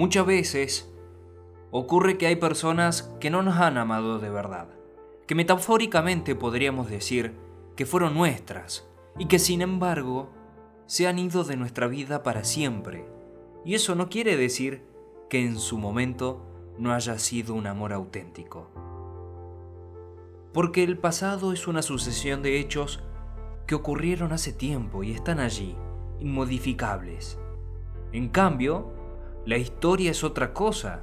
Muchas veces ocurre que hay personas que no nos han amado de verdad, que metafóricamente podríamos decir que fueron nuestras y que sin embargo se han ido de nuestra vida para siempre. Y eso no quiere decir que en su momento no haya sido un amor auténtico. Porque el pasado es una sucesión de hechos que ocurrieron hace tiempo y están allí, inmodificables. En cambio, la historia es otra cosa.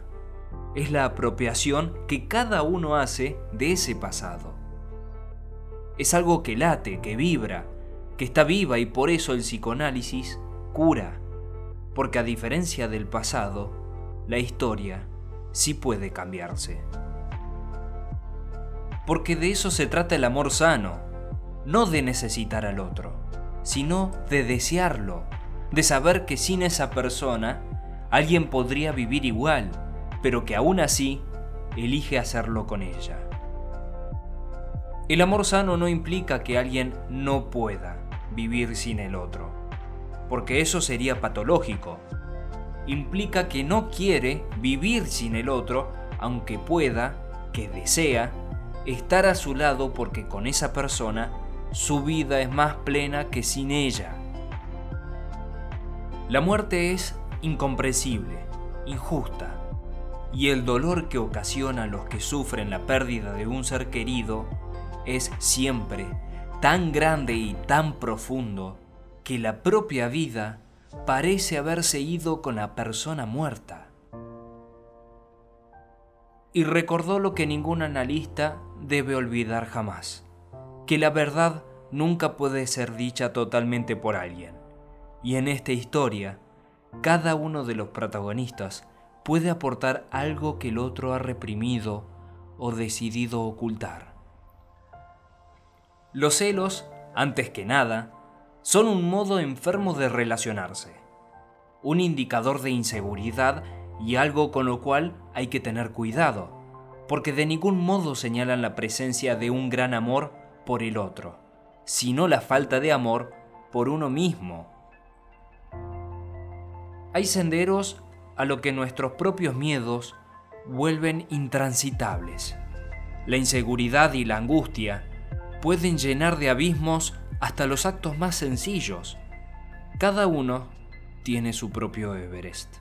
Es la apropiación que cada uno hace de ese pasado. Es algo que late, que vibra, que está viva y por eso el psicoanálisis cura. Porque a diferencia del pasado, la historia sí puede cambiarse. Porque de eso se trata el amor sano, no de necesitar al otro, sino de desearlo, de saber que sin esa persona alguien podría vivir igual, pero que aún así elige hacerlo con ella. El amor sano no implica que alguien no pueda vivir sin el otro, porque eso sería patológico. Implica que no quiere vivir sin el otro, aunque pueda, que desea, estar a su lado porque con esa persona su vida es más plena que sin ella. La muerte es incomprensible, injusta, y el dolor que ocasiona a los que sufren la pérdida de un ser querido es siempre tan grande y tan profundo que la propia vida parece haberse ido con la persona muerta. Y recordó lo que ningún analista debe olvidar jamás, que la verdad nunca puede ser dicha totalmente por alguien. Y en esta historia, cada uno de los protagonistas puede aportar algo que el otro ha reprimido o decidido ocultar. Los celos, antes que nada, son un modo enfermo de relacionarse, un indicador de inseguridad y algo con lo cual hay que tener cuidado, porque de ningún modo señalan la presencia de un gran amor por el otro, sino la falta de amor por uno mismo hay senderos a lo que nuestros propios miedos vuelven intransitables. La inseguridad y la angustia pueden llenar de abismos hasta los actos más sencillos. Cada uno tiene su propio Everest.